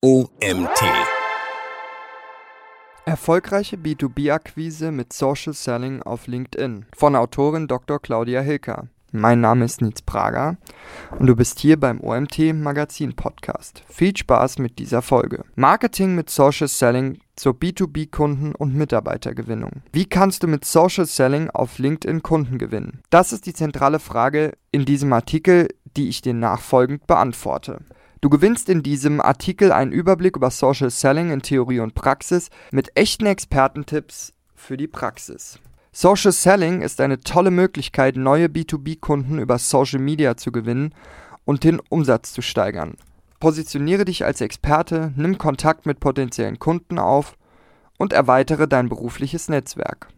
OMT. Erfolgreiche B2B-Akquise mit Social Selling auf LinkedIn von Autorin Dr. Claudia Hilker. Mein Name ist Nils Prager und du bist hier beim OMT Magazin Podcast. Viel Spaß mit dieser Folge. Marketing mit Social Selling zur B2B-Kunden- und Mitarbeitergewinnung. Wie kannst du mit Social Selling auf LinkedIn Kunden gewinnen? Das ist die zentrale Frage in diesem Artikel, die ich dir nachfolgend beantworte. Du gewinnst in diesem Artikel einen Überblick über Social Selling in Theorie und Praxis mit echten Expertentipps für die Praxis. Social Selling ist eine tolle Möglichkeit, neue B2B-Kunden über Social Media zu gewinnen und den Umsatz zu steigern. Positioniere dich als Experte, nimm Kontakt mit potenziellen Kunden auf und erweitere dein berufliches Netzwerk.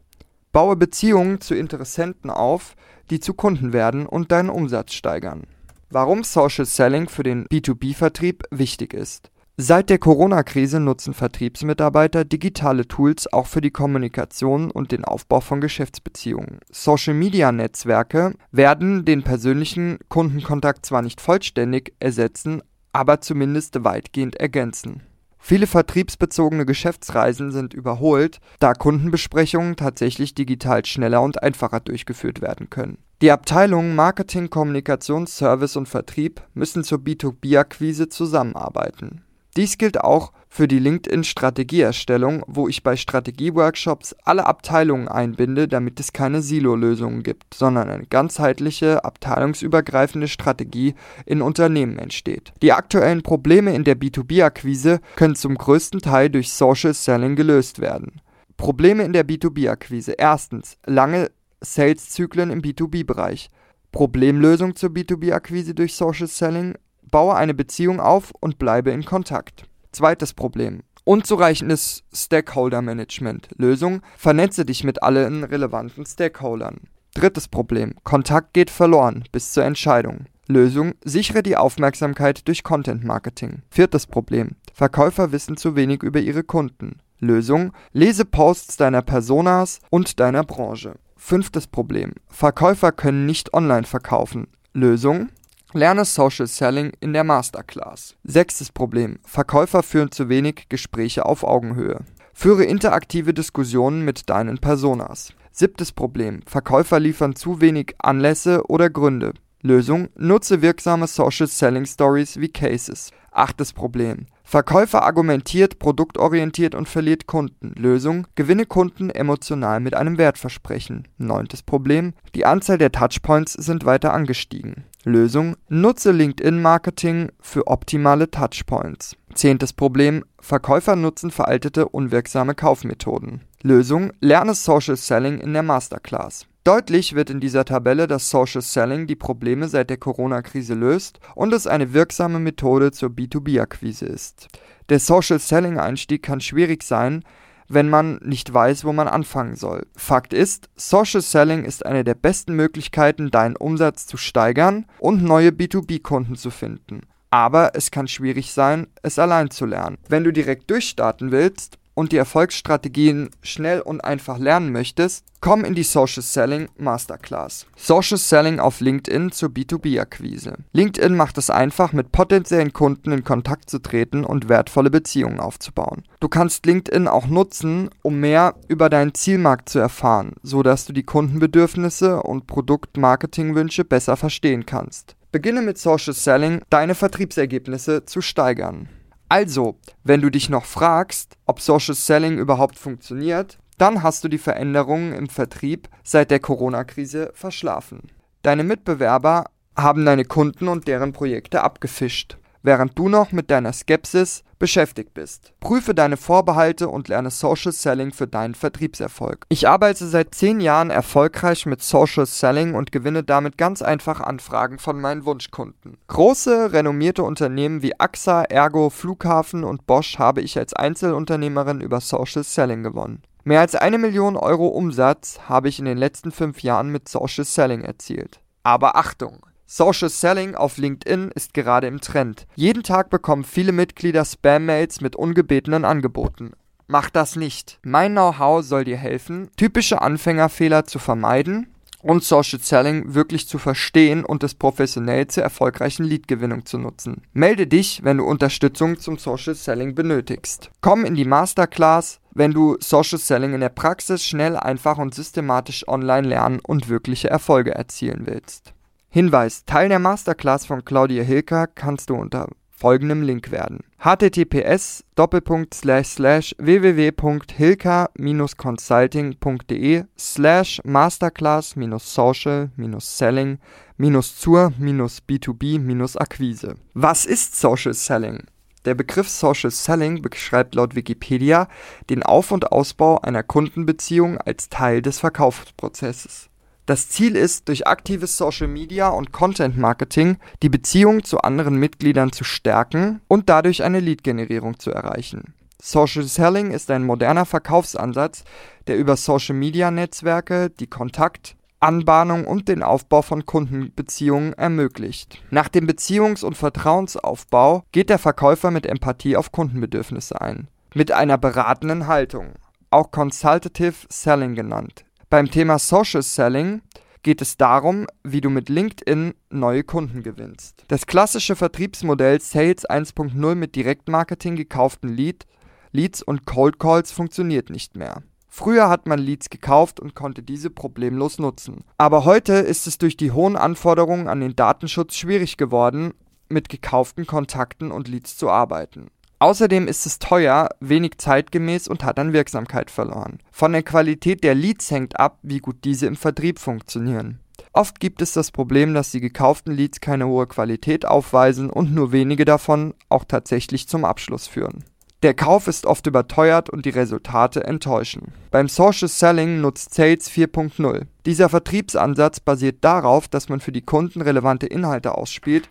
Baue Beziehungen zu Interessenten auf, die zu Kunden werden und deinen Umsatz steigern. Warum Social Selling für den B2B-Vertrieb wichtig ist. Seit der Corona-Krise nutzen Vertriebsmitarbeiter digitale Tools auch für die Kommunikation und den Aufbau von Geschäftsbeziehungen. Social-Media-Netzwerke werden den persönlichen Kundenkontakt zwar nicht vollständig ersetzen, aber zumindest weitgehend ergänzen. Viele vertriebsbezogene Geschäftsreisen sind überholt, da Kundenbesprechungen tatsächlich digital schneller und einfacher durchgeführt werden können. Die Abteilungen Marketing, Kommunikation, Service und Vertrieb müssen zur B2B-Akquise zusammenarbeiten. Dies gilt auch für die LinkedIn-Strategieerstellung, wo ich bei Strategieworkshops alle Abteilungen einbinde, damit es keine Silo-Lösungen gibt, sondern eine ganzheitliche, abteilungsübergreifende Strategie in Unternehmen entsteht. Die aktuellen Probleme in der B2B-Akquise können zum größten Teil durch Social Selling gelöst werden. Probleme in der B2B-Akquise. Erstens, lange Sales-Zyklen im B2B-Bereich. Problemlösung zur B2B-Akquise durch Social Selling. Baue eine Beziehung auf und bleibe in Kontakt. Zweites Problem. Unzureichendes Stakeholder-Management. Lösung. Vernetze dich mit allen relevanten Stakeholdern. Drittes Problem. Kontakt geht verloren bis zur Entscheidung. Lösung. Sichere die Aufmerksamkeit durch Content Marketing. Viertes Problem. Verkäufer wissen zu wenig über ihre Kunden. Lösung. Lese Posts deiner Personas und deiner Branche. Fünftes Problem. Verkäufer können nicht online verkaufen. Lösung. Lerne Social Selling in der Masterclass. Sechstes Problem. Verkäufer führen zu wenig Gespräche auf Augenhöhe. Führe interaktive Diskussionen mit deinen Personas. Siebtes Problem. Verkäufer liefern zu wenig Anlässe oder Gründe. Lösung. Nutze wirksame Social Selling Stories wie Cases. Achtes Problem. Verkäufer argumentiert produktorientiert und verliert Kunden. Lösung: Gewinne Kunden emotional mit einem Wertversprechen. Neuntes Problem: Die Anzahl der Touchpoints sind weiter angestiegen. Lösung: Nutze LinkedIn-Marketing für optimale Touchpoints. Zehntes Problem: Verkäufer nutzen veraltete, unwirksame Kaufmethoden. Lösung: Lerne Social Selling in der Masterclass. Deutlich wird in dieser Tabelle, dass Social Selling die Probleme seit der Corona-Krise löst und es eine wirksame Methode zur B2B-Akquise ist. Der Social Selling-Einstieg kann schwierig sein, wenn man nicht weiß, wo man anfangen soll. Fakt ist, Social Selling ist eine der besten Möglichkeiten, deinen Umsatz zu steigern und neue B2B-Kunden zu finden. Aber es kann schwierig sein, es allein zu lernen. Wenn du direkt durchstarten willst, und die Erfolgsstrategien schnell und einfach lernen möchtest, komm in die Social Selling Masterclass. Social Selling auf LinkedIn zur B2B-Akquise. LinkedIn macht es einfach, mit potenziellen Kunden in Kontakt zu treten und wertvolle Beziehungen aufzubauen. Du kannst LinkedIn auch nutzen, um mehr über deinen Zielmarkt zu erfahren, sodass du die Kundenbedürfnisse und Produktmarketingwünsche besser verstehen kannst. Beginne mit Social Selling, deine Vertriebsergebnisse zu steigern. Also, wenn du dich noch fragst, ob Social Selling überhaupt funktioniert, dann hast du die Veränderungen im Vertrieb seit der Corona-Krise verschlafen. Deine Mitbewerber haben deine Kunden und deren Projekte abgefischt während du noch mit deiner Skepsis beschäftigt bist. Prüfe deine Vorbehalte und lerne Social Selling für deinen Vertriebserfolg. Ich arbeite seit zehn Jahren erfolgreich mit Social Selling und gewinne damit ganz einfach Anfragen von meinen Wunschkunden. Große, renommierte Unternehmen wie AXA, Ergo, Flughafen und Bosch habe ich als Einzelunternehmerin über Social Selling gewonnen. Mehr als eine Million Euro Umsatz habe ich in den letzten fünf Jahren mit Social Selling erzielt. Aber Achtung! Social Selling auf LinkedIn ist gerade im Trend. Jeden Tag bekommen viele Mitglieder Spam-Mails mit ungebetenen Angeboten. Mach das nicht. Mein Know-how soll dir helfen, typische Anfängerfehler zu vermeiden und Social Selling wirklich zu verstehen und es professionell zur erfolgreichen Leadgewinnung zu nutzen. Melde dich, wenn du Unterstützung zum Social Selling benötigst. Komm in die Masterclass, wenn du Social Selling in der Praxis schnell, einfach und systematisch online lernen und wirkliche Erfolge erzielen willst. Hinweis: Teil der Masterclass von Claudia Hilker kannst du unter folgendem Link werden: https www.hilka-consulting.de slash masterclass-social-selling-zur-b2b-akquise. Was ist Social Selling? Der Begriff Social Selling beschreibt laut Wikipedia den Auf- und Ausbau einer Kundenbeziehung als Teil des Verkaufsprozesses. Das Ziel ist, durch aktives Social Media und Content Marketing die Beziehung zu anderen Mitgliedern zu stärken und dadurch eine Lead-Generierung zu erreichen. Social Selling ist ein moderner Verkaufsansatz, der über Social Media Netzwerke die Kontakt, Anbahnung und den Aufbau von Kundenbeziehungen ermöglicht. Nach dem Beziehungs- und Vertrauensaufbau geht der Verkäufer mit Empathie auf Kundenbedürfnisse ein. Mit einer beratenden Haltung, auch Consultative Selling genannt, beim Thema Social Selling geht es darum, wie du mit LinkedIn neue Kunden gewinnst. Das klassische Vertriebsmodell Sales 1.0 mit Direktmarketing gekauften Lead, Leads und Cold Calls funktioniert nicht mehr. Früher hat man Leads gekauft und konnte diese problemlos nutzen. Aber heute ist es durch die hohen Anforderungen an den Datenschutz schwierig geworden, mit gekauften Kontakten und Leads zu arbeiten. Außerdem ist es teuer, wenig zeitgemäß und hat an Wirksamkeit verloren. Von der Qualität der Leads hängt ab, wie gut diese im Vertrieb funktionieren. Oft gibt es das Problem, dass die gekauften Leads keine hohe Qualität aufweisen und nur wenige davon auch tatsächlich zum Abschluss führen. Der Kauf ist oft überteuert und die Resultate enttäuschen. Beim Social Selling nutzt Sales 4.0. Dieser Vertriebsansatz basiert darauf, dass man für die Kunden relevante Inhalte ausspielt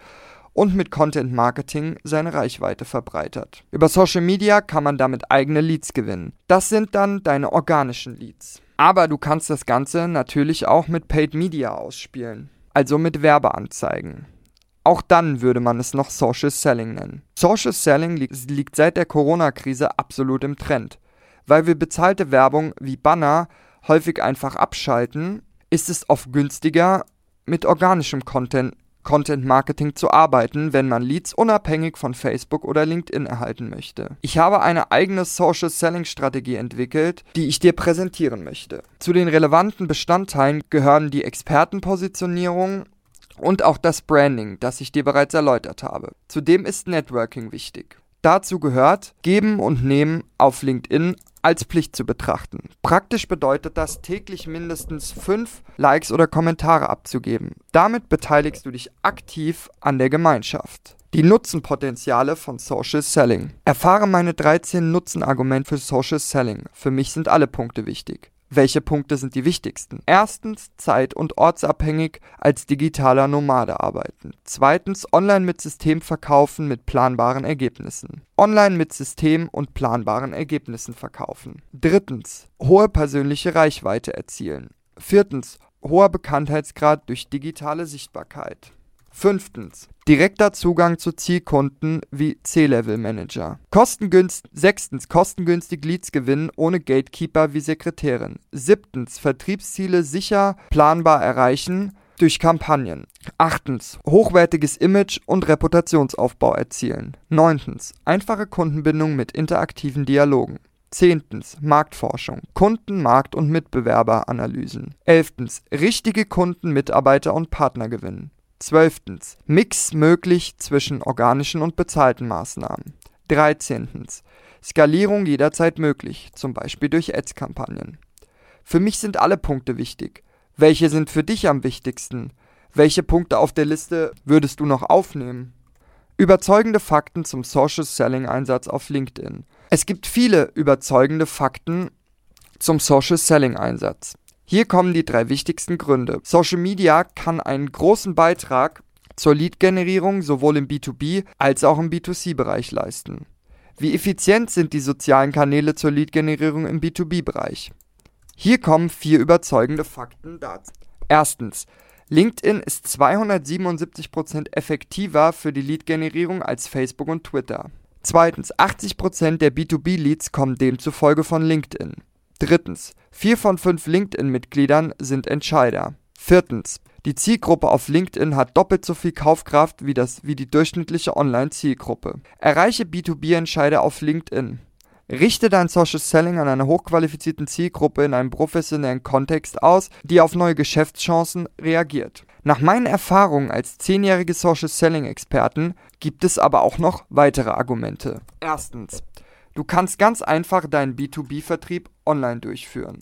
und mit Content Marketing seine Reichweite verbreitert. Über Social Media kann man damit eigene Leads gewinnen. Das sind dann deine organischen Leads. Aber du kannst das Ganze natürlich auch mit Paid Media ausspielen, also mit Werbeanzeigen. Auch dann würde man es noch Social Selling nennen. Social Selling li liegt seit der Corona-Krise absolut im Trend. Weil wir bezahlte Werbung wie Banner häufig einfach abschalten, ist es oft günstiger, mit organischem Content Content Marketing zu arbeiten, wenn man Leads unabhängig von Facebook oder LinkedIn erhalten möchte. Ich habe eine eigene Social Selling Strategie entwickelt, die ich dir präsentieren möchte. Zu den relevanten Bestandteilen gehören die Expertenpositionierung und auch das Branding, das ich dir bereits erläutert habe. Zudem ist Networking wichtig. Dazu gehört Geben und Nehmen auf LinkedIn als Pflicht zu betrachten. Praktisch bedeutet das, täglich mindestens fünf Likes oder Kommentare abzugeben. Damit beteiligst du dich aktiv an der Gemeinschaft. Die Nutzenpotenziale von Social Selling. Erfahre meine 13 Nutzenargumente für Social Selling. Für mich sind alle Punkte wichtig. Welche Punkte sind die wichtigsten? Erstens zeit- und ortsabhängig als digitaler Nomade arbeiten. Zweitens online mit System verkaufen mit planbaren Ergebnissen. Online mit System und planbaren Ergebnissen verkaufen. Drittens hohe persönliche Reichweite erzielen. Viertens hoher Bekanntheitsgrad durch digitale Sichtbarkeit. Fünftens. Direkter Zugang zu Zielkunden wie C-Level-Manager. Kostengünst sechstens. Kostengünstig Leads gewinnen ohne Gatekeeper wie Sekretärin. Siebtens. Vertriebsziele sicher planbar erreichen durch Kampagnen. Achtens. Hochwertiges Image und Reputationsaufbau erzielen. Neuntens. Einfache Kundenbindung mit interaktiven Dialogen. Zehntens. Marktforschung. Kunden, Markt- und Mitbewerberanalysen. Elftens. Richtige Kunden, Mitarbeiter und Partner gewinnen. Zwölftens. Mix möglich zwischen organischen und bezahlten Maßnahmen. Dreizehntens. Skalierung jederzeit möglich, zum Beispiel durch Ads-Kampagnen. Für mich sind alle Punkte wichtig. Welche sind für dich am wichtigsten? Welche Punkte auf der Liste würdest du noch aufnehmen? Überzeugende Fakten zum Social Selling Einsatz auf LinkedIn. Es gibt viele überzeugende Fakten zum Social Selling Einsatz. Hier kommen die drei wichtigsten Gründe. Social Media kann einen großen Beitrag zur Lead-Generierung sowohl im B2B als auch im B2C-Bereich leisten. Wie effizient sind die sozialen Kanäle zur Lead-Generierung im B2B-Bereich? Hier kommen vier überzeugende Fakten dazu. Erstens. LinkedIn ist 277% effektiver für die Lead-Generierung als Facebook und Twitter. Zweitens. 80% der B2B-Leads kommen demzufolge von LinkedIn. Drittens. Vier von fünf LinkedIn-Mitgliedern sind Entscheider. Viertens. Die Zielgruppe auf LinkedIn hat doppelt so viel Kaufkraft wie, das, wie die durchschnittliche Online-Zielgruppe. Erreiche B2B-Entscheider auf LinkedIn. Richte dein Social Selling an einer hochqualifizierten Zielgruppe in einem professionellen Kontext aus, die auf neue Geschäftschancen reagiert. Nach meinen Erfahrungen als zehnjährige Social Selling Experten gibt es aber auch noch weitere Argumente. Erstens, du kannst ganz einfach deinen B2B-Vertrieb online durchführen.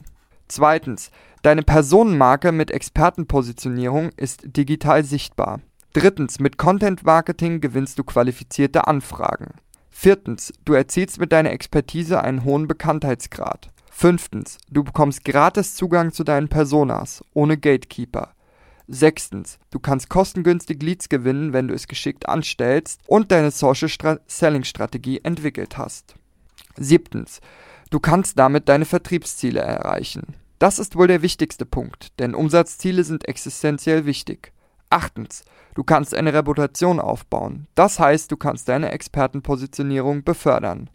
Zweitens, deine Personenmarke mit Expertenpositionierung ist digital sichtbar. Drittens, mit Content Marketing gewinnst du qualifizierte Anfragen. Viertens, du erzielst mit deiner Expertise einen hohen Bekanntheitsgrad. Fünftens, du bekommst gratis Zugang zu deinen Personas, ohne Gatekeeper. Sechstens, du kannst kostengünstig Leads gewinnen, wenn du es geschickt anstellst und deine Social Selling Strategie entwickelt hast. Siebtens, du kannst damit deine Vertriebsziele erreichen. Das ist wohl der wichtigste Punkt, denn Umsatzziele sind existenziell wichtig. Achtens, du kannst eine Reputation aufbauen. Das heißt, du kannst deine Expertenpositionierung befördern.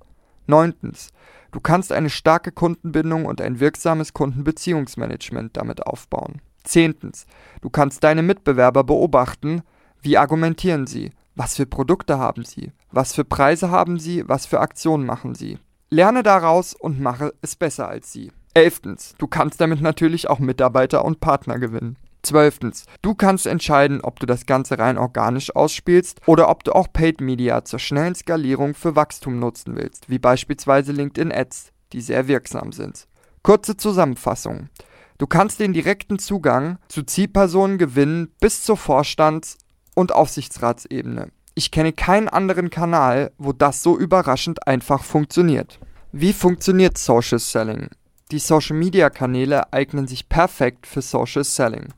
Neuntens, du kannst eine starke Kundenbindung und ein wirksames Kundenbeziehungsmanagement damit aufbauen. Zehntens, du kannst deine Mitbewerber beobachten, wie argumentieren sie, was für Produkte haben sie, was für Preise haben sie, was für Aktionen machen sie. Lerne daraus und mache es besser als sie. Elftens, du kannst damit natürlich auch Mitarbeiter und Partner gewinnen. Zwölftens, du kannst entscheiden, ob du das Ganze rein organisch ausspielst oder ob du auch Paid Media zur schnellen Skalierung für Wachstum nutzen willst, wie beispielsweise LinkedIn Ads, die sehr wirksam sind. Kurze Zusammenfassung. Du kannst den direkten Zugang zu Zielpersonen gewinnen bis zur Vorstands- und Aufsichtsratsebene. Ich kenne keinen anderen Kanal, wo das so überraschend einfach funktioniert. Wie funktioniert Social Selling? Die Social Media Kanäle eignen sich perfekt für Social Selling.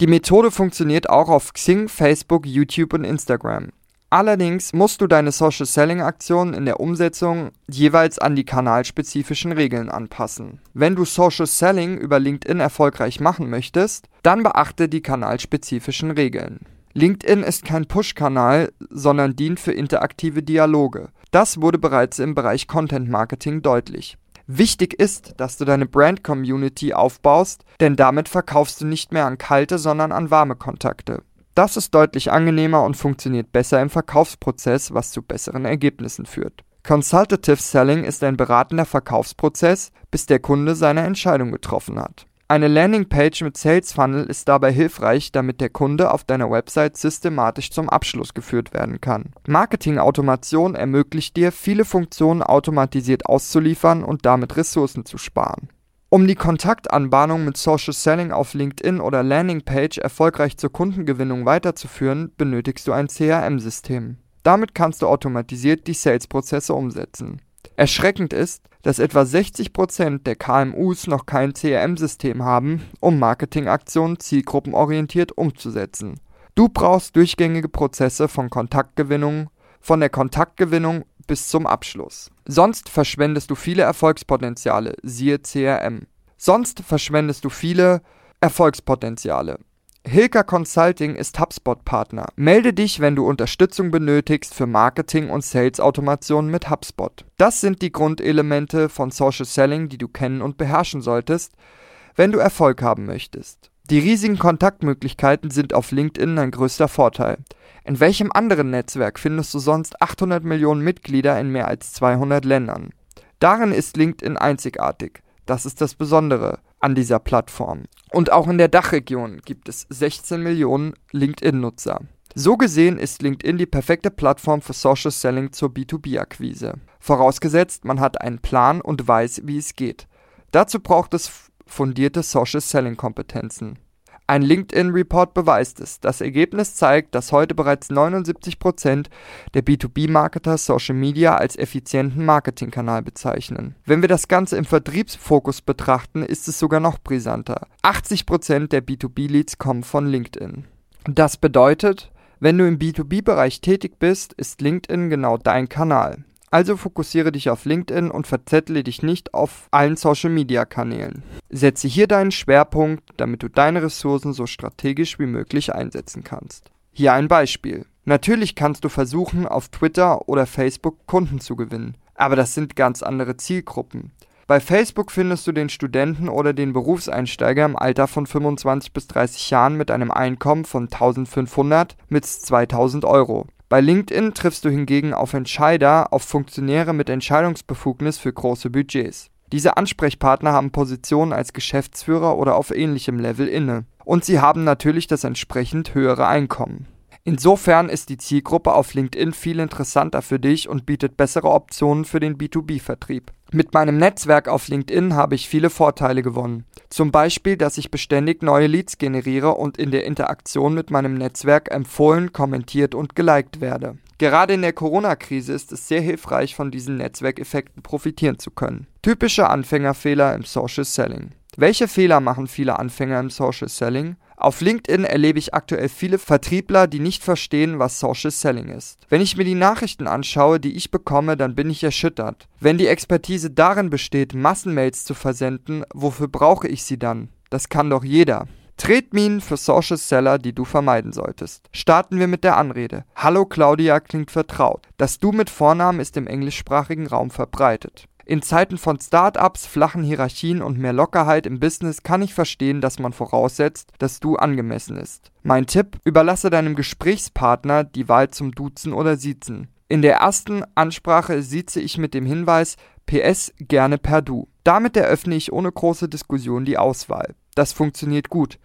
Die Methode funktioniert auch auf Xing, Facebook, YouTube und Instagram. Allerdings musst du deine Social Selling Aktionen in der Umsetzung jeweils an die kanalspezifischen Regeln anpassen. Wenn du Social Selling über LinkedIn erfolgreich machen möchtest, dann beachte die kanalspezifischen Regeln. LinkedIn ist kein Push-Kanal, sondern dient für interaktive Dialoge. Das wurde bereits im Bereich Content Marketing deutlich. Wichtig ist, dass du deine Brand-Community aufbaust, denn damit verkaufst du nicht mehr an kalte, sondern an warme Kontakte. Das ist deutlich angenehmer und funktioniert besser im Verkaufsprozess, was zu besseren Ergebnissen führt. Consultative Selling ist ein beratender Verkaufsprozess, bis der Kunde seine Entscheidung getroffen hat. Eine Landingpage mit Sales Funnel ist dabei hilfreich, damit der Kunde auf deiner Website systematisch zum Abschluss geführt werden kann. Marketing-Automation ermöglicht dir, viele Funktionen automatisiert auszuliefern und damit Ressourcen zu sparen. Um die Kontaktanbahnung mit Social Selling auf LinkedIn oder Landingpage erfolgreich zur Kundengewinnung weiterzuführen, benötigst du ein CRM-System. Damit kannst du automatisiert die Sales-Prozesse umsetzen. Erschreckend ist, dass etwa 60% der KMUs noch kein CRM-System haben, um Marketingaktionen zielgruppenorientiert umzusetzen. Du brauchst durchgängige Prozesse von Kontaktgewinnung, von der Kontaktgewinnung bis zum Abschluss. Sonst verschwendest du viele Erfolgspotenziale, siehe CRM. Sonst verschwendest du viele Erfolgspotenziale. Hilka Consulting ist HubSpot-Partner. Melde dich, wenn du Unterstützung benötigst für Marketing und Sales-Automation mit HubSpot. Das sind die Grundelemente von Social Selling, die du kennen und beherrschen solltest, wenn du Erfolg haben möchtest. Die riesigen Kontaktmöglichkeiten sind auf LinkedIn ein größter Vorteil. In welchem anderen Netzwerk findest du sonst 800 Millionen Mitglieder in mehr als 200 Ländern? Darin ist LinkedIn einzigartig. Das ist das Besondere an dieser Plattform. Und auch in der Dachregion gibt es 16 Millionen LinkedIn-Nutzer. So gesehen ist LinkedIn die perfekte Plattform für Social Selling zur B2B-Akquise. Vorausgesetzt, man hat einen Plan und weiß, wie es geht. Dazu braucht es fundierte Social Selling Kompetenzen. Ein LinkedIn-Report beweist es. Das Ergebnis zeigt, dass heute bereits 79% der B2B-Marketer Social Media als effizienten Marketingkanal bezeichnen. Wenn wir das Ganze im Vertriebsfokus betrachten, ist es sogar noch brisanter. 80% der B2B-Leads kommen von LinkedIn. Das bedeutet, wenn du im B2B-Bereich tätig bist, ist LinkedIn genau dein Kanal. Also fokussiere dich auf LinkedIn und verzettle dich nicht auf allen Social-Media-Kanälen. Setze hier deinen Schwerpunkt, damit du deine Ressourcen so strategisch wie möglich einsetzen kannst. Hier ein Beispiel. Natürlich kannst du versuchen, auf Twitter oder Facebook Kunden zu gewinnen, aber das sind ganz andere Zielgruppen. Bei Facebook findest du den Studenten oder den Berufseinsteiger im Alter von 25 bis 30 Jahren mit einem Einkommen von 1500 bis 2000 Euro. Bei LinkedIn triffst du hingegen auf Entscheider, auf Funktionäre mit Entscheidungsbefugnis für große Budgets. Diese Ansprechpartner haben Positionen als Geschäftsführer oder auf ähnlichem Level inne. Und sie haben natürlich das entsprechend höhere Einkommen. Insofern ist die Zielgruppe auf LinkedIn viel interessanter für dich und bietet bessere Optionen für den B2B-Vertrieb. Mit meinem Netzwerk auf LinkedIn habe ich viele Vorteile gewonnen. Zum Beispiel, dass ich beständig neue Leads generiere und in der Interaktion mit meinem Netzwerk empfohlen, kommentiert und geliked werde. Gerade in der Corona-Krise ist es sehr hilfreich, von diesen Netzwerkeffekten profitieren zu können. Typische Anfängerfehler im Social Selling. Welche Fehler machen viele Anfänger im Social Selling? Auf LinkedIn erlebe ich aktuell viele Vertriebler, die nicht verstehen, was Social Selling ist. Wenn ich mir die Nachrichten anschaue, die ich bekomme, dann bin ich erschüttert. Wenn die Expertise darin besteht, Massenmails zu versenden, wofür brauche ich sie dann? Das kann doch jeder. Tretminen für Social Seller, die du vermeiden solltest. Starten wir mit der Anrede. Hallo Claudia klingt vertraut. Das Du mit Vornamen ist im englischsprachigen Raum verbreitet. In Zeiten von Start-ups, flachen Hierarchien und mehr Lockerheit im Business kann ich verstehen, dass man voraussetzt, dass du angemessen ist. Mein Tipp: Überlasse deinem Gesprächspartner die Wahl zum Duzen oder Siezen. In der ersten Ansprache sieze ich mit dem Hinweis PS gerne per Du. Damit eröffne ich ohne große Diskussion die Auswahl. Das funktioniert gut.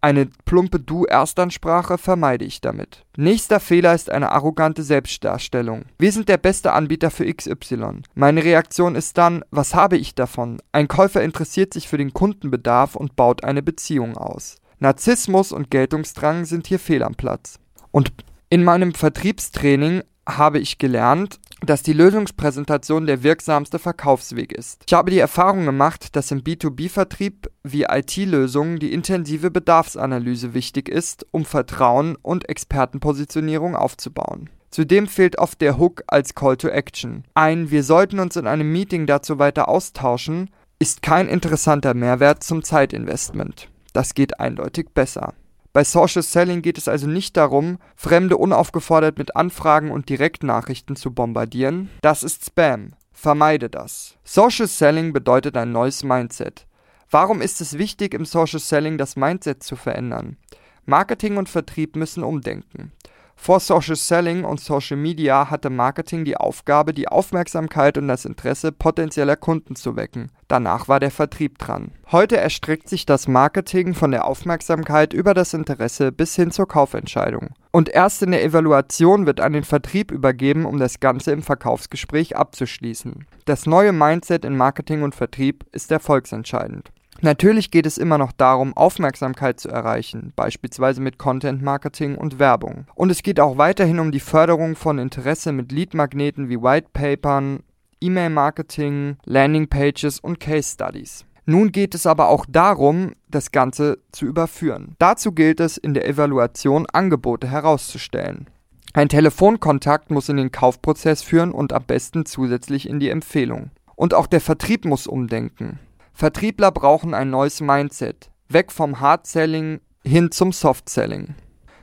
Eine plumpe Du-Erstansprache vermeide ich damit. Nächster Fehler ist eine arrogante Selbstdarstellung. Wir sind der beste Anbieter für XY. Meine Reaktion ist dann, was habe ich davon? Ein Käufer interessiert sich für den Kundenbedarf und baut eine Beziehung aus. Narzissmus und Geltungsdrang sind hier fehl am Platz. Und in meinem Vertriebstraining habe ich gelernt, dass die Lösungspräsentation der wirksamste Verkaufsweg ist. Ich habe die Erfahrung gemacht, dass im B2B-Vertrieb wie IT-Lösungen die intensive Bedarfsanalyse wichtig ist, um Vertrauen und Expertenpositionierung aufzubauen. Zudem fehlt oft der Hook als Call to Action. Ein Wir sollten uns in einem Meeting dazu weiter austauschen ist kein interessanter Mehrwert zum Zeitinvestment. Das geht eindeutig besser. Bei Social Selling geht es also nicht darum, Fremde unaufgefordert mit Anfragen und Direktnachrichten zu bombardieren. Das ist Spam. Vermeide das. Social Selling bedeutet ein neues Mindset. Warum ist es wichtig, im Social Selling das Mindset zu verändern? Marketing und Vertrieb müssen umdenken. Vor Social Selling und Social Media hatte Marketing die Aufgabe, die Aufmerksamkeit und das Interesse potenzieller Kunden zu wecken. Danach war der Vertrieb dran. Heute erstreckt sich das Marketing von der Aufmerksamkeit über das Interesse bis hin zur Kaufentscheidung. Und erst in der Evaluation wird an den Vertrieb übergeben, um das Ganze im Verkaufsgespräch abzuschließen. Das neue Mindset in Marketing und Vertrieb ist erfolgsentscheidend. Natürlich geht es immer noch darum, Aufmerksamkeit zu erreichen, beispielsweise mit Content Marketing und Werbung. Und es geht auch weiterhin um die Förderung von Interesse mit Leadmagneten wie Whitepapern, E-Mail-Marketing, Landingpages und Case Studies. Nun geht es aber auch darum, das Ganze zu überführen. Dazu gilt es, in der Evaluation Angebote herauszustellen. Ein Telefonkontakt muss in den Kaufprozess führen und am besten zusätzlich in die Empfehlung. Und auch der Vertrieb muss umdenken. Vertriebler brauchen ein neues Mindset. Weg vom Hard-Selling hin zum Soft-Selling.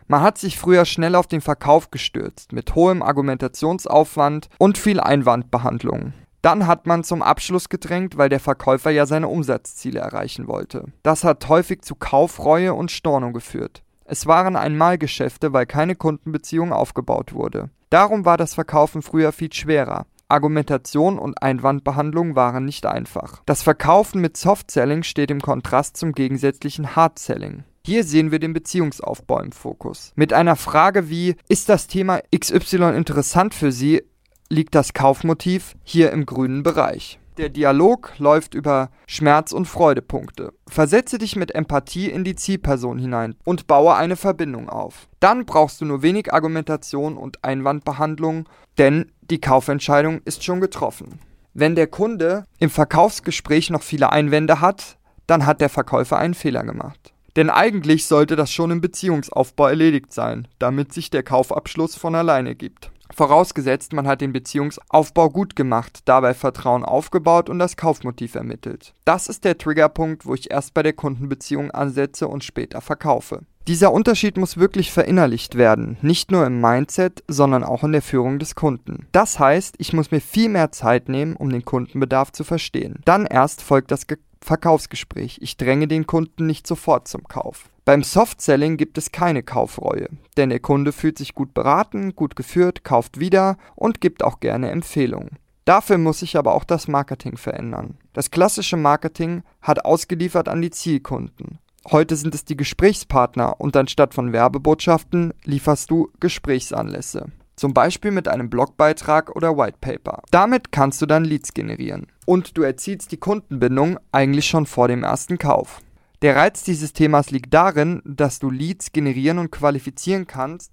Man hat sich früher schnell auf den Verkauf gestürzt, mit hohem Argumentationsaufwand und viel Einwandbehandlung. Dann hat man zum Abschluss gedrängt, weil der Verkäufer ja seine Umsatzziele erreichen wollte. Das hat häufig zu Kaufreue und Stornung geführt. Es waren Einmalgeschäfte, weil keine Kundenbeziehung aufgebaut wurde. Darum war das Verkaufen früher viel schwerer. Argumentation und Einwandbehandlung waren nicht einfach. Das Verkaufen mit Soft-Selling steht im Kontrast zum gegensätzlichen Hard-Selling. Hier sehen wir den Beziehungsaufbau im Fokus. Mit einer Frage wie Ist das Thema XY interessant für Sie? liegt das Kaufmotiv hier im grünen Bereich. Der Dialog läuft über Schmerz- und Freudepunkte. Versetze dich mit Empathie in die Zielperson hinein und baue eine Verbindung auf. Dann brauchst du nur wenig Argumentation und Einwandbehandlung, denn die Kaufentscheidung ist schon getroffen. Wenn der Kunde im Verkaufsgespräch noch viele Einwände hat, dann hat der Verkäufer einen Fehler gemacht. Denn eigentlich sollte das schon im Beziehungsaufbau erledigt sein, damit sich der Kaufabschluss von alleine gibt. Vorausgesetzt, man hat den Beziehungsaufbau gut gemacht, dabei Vertrauen aufgebaut und das Kaufmotiv ermittelt. Das ist der Triggerpunkt, wo ich erst bei der Kundenbeziehung ansetze und später verkaufe. Dieser Unterschied muss wirklich verinnerlicht werden, nicht nur im Mindset, sondern auch in der Führung des Kunden. Das heißt, ich muss mir viel mehr Zeit nehmen, um den Kundenbedarf zu verstehen. Dann erst folgt das Ge Verkaufsgespräch. Ich dränge den Kunden nicht sofort zum Kauf. Beim Soft-Selling gibt es keine Kaufreue, denn der Kunde fühlt sich gut beraten, gut geführt, kauft wieder und gibt auch gerne Empfehlungen. Dafür muss sich aber auch das Marketing verändern. Das klassische Marketing hat ausgeliefert an die Zielkunden. Heute sind es die Gesprächspartner und anstatt von Werbebotschaften lieferst du Gesprächsanlässe. Zum Beispiel mit einem Blogbeitrag oder Whitepaper. Damit kannst du dann Leads generieren. Und du erzielst die Kundenbindung eigentlich schon vor dem ersten Kauf. Der Reiz dieses Themas liegt darin, dass du Leads generieren und qualifizieren kannst,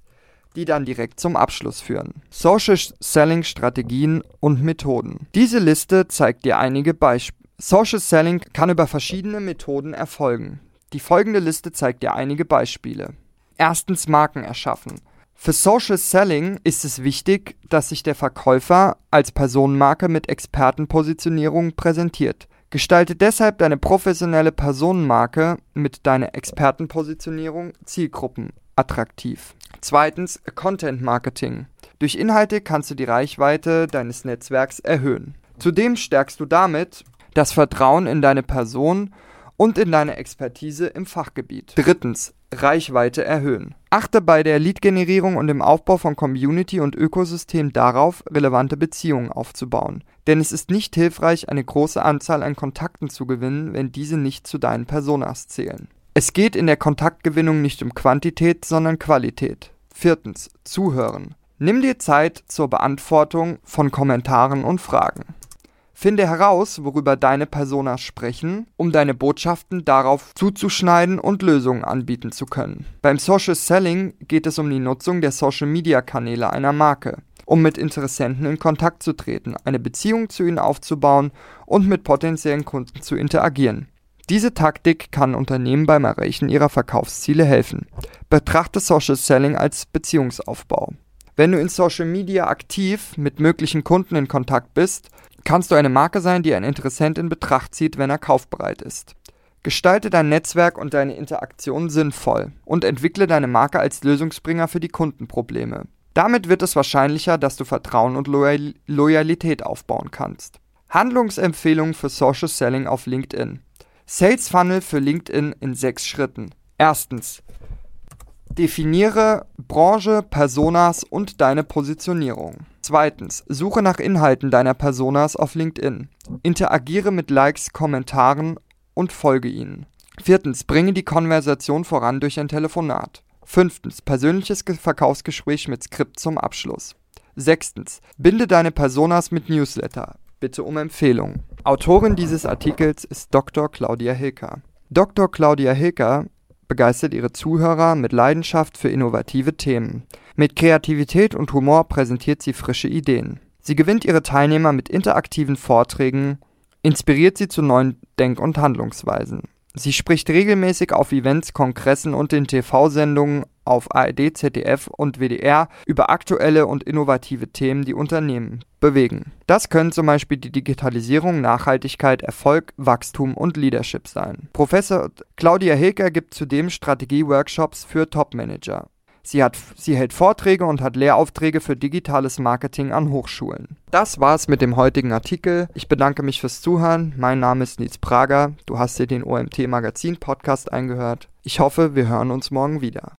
die dann direkt zum Abschluss führen. Social Selling Strategien und Methoden. Diese Liste zeigt dir einige Beispiele. Social Selling kann über verschiedene Methoden erfolgen. Die folgende Liste zeigt dir einige Beispiele. Erstens Marken erschaffen. Für Social Selling ist es wichtig, dass sich der Verkäufer als Personenmarke mit Expertenpositionierung präsentiert. Gestalte deshalb deine professionelle Personenmarke mit deiner Expertenpositionierung Zielgruppen attraktiv. Zweitens Content Marketing. Durch Inhalte kannst du die Reichweite deines Netzwerks erhöhen. Zudem stärkst du damit das Vertrauen in deine Person und in deine Expertise im Fachgebiet. Drittens Reichweite erhöhen. Achte bei der Lead-Generierung und dem Aufbau von Community und Ökosystem darauf, relevante Beziehungen aufzubauen. Denn es ist nicht hilfreich, eine große Anzahl an Kontakten zu gewinnen, wenn diese nicht zu deinen Personas zählen. Es geht in der Kontaktgewinnung nicht um Quantität, sondern Qualität. Viertens. Zuhören. Nimm dir Zeit zur Beantwortung von Kommentaren und Fragen. Finde heraus, worüber deine Personas sprechen, um deine Botschaften darauf zuzuschneiden und Lösungen anbieten zu können. Beim Social Selling geht es um die Nutzung der Social Media Kanäle einer Marke, um mit Interessenten in Kontakt zu treten, eine Beziehung zu ihnen aufzubauen und mit potenziellen Kunden zu interagieren. Diese Taktik kann Unternehmen beim Erreichen ihrer Verkaufsziele helfen. Betrachte Social Selling als Beziehungsaufbau. Wenn du in Social Media aktiv mit möglichen Kunden in Kontakt bist, kannst du eine Marke sein, die ein Interessent in Betracht zieht, wenn er kaufbereit ist. Gestalte dein Netzwerk und deine Interaktion sinnvoll und entwickle deine Marke als Lösungsbringer für die Kundenprobleme. Damit wird es wahrscheinlicher, dass du Vertrauen und Loyal Loyalität aufbauen kannst. Handlungsempfehlungen für Social Selling auf LinkedIn. Sales Funnel für LinkedIn in sechs Schritten. Erstens. Definiere Branche, Personas und deine Positionierung. Zweitens, suche nach Inhalten deiner Personas auf LinkedIn. Interagiere mit Likes, Kommentaren und folge ihnen. Viertens, bringe die Konversation voran durch ein Telefonat. Fünftens, persönliches Verkaufsgespräch mit Skript zum Abschluss. Sechstens, binde deine Personas mit Newsletter. Bitte um Empfehlungen. Autorin dieses Artikels ist Dr. Claudia Hilker. Dr. Claudia Hilker begeistert ihre Zuhörer mit Leidenschaft für innovative Themen. Mit Kreativität und Humor präsentiert sie frische Ideen. Sie gewinnt ihre Teilnehmer mit interaktiven Vorträgen, inspiriert sie zu neuen Denk- und Handlungsweisen. Sie spricht regelmäßig auf Events, Kongressen und in TV-Sendungen auf ARD, ZDF und WDR über aktuelle und innovative Themen, die Unternehmen bewegen. Das können zum Beispiel die Digitalisierung, Nachhaltigkeit, Erfolg, Wachstum und Leadership sein. Professor Claudia Hilker gibt zudem Strategie-Workshops für Top-Manager. Sie, hat, sie hält Vorträge und hat Lehraufträge für digitales Marketing an Hochschulen. Das war's mit dem heutigen Artikel. Ich bedanke mich fürs Zuhören. Mein Name ist Nils Prager. Du hast dir den OMT Magazin Podcast eingehört. Ich hoffe, wir hören uns morgen wieder.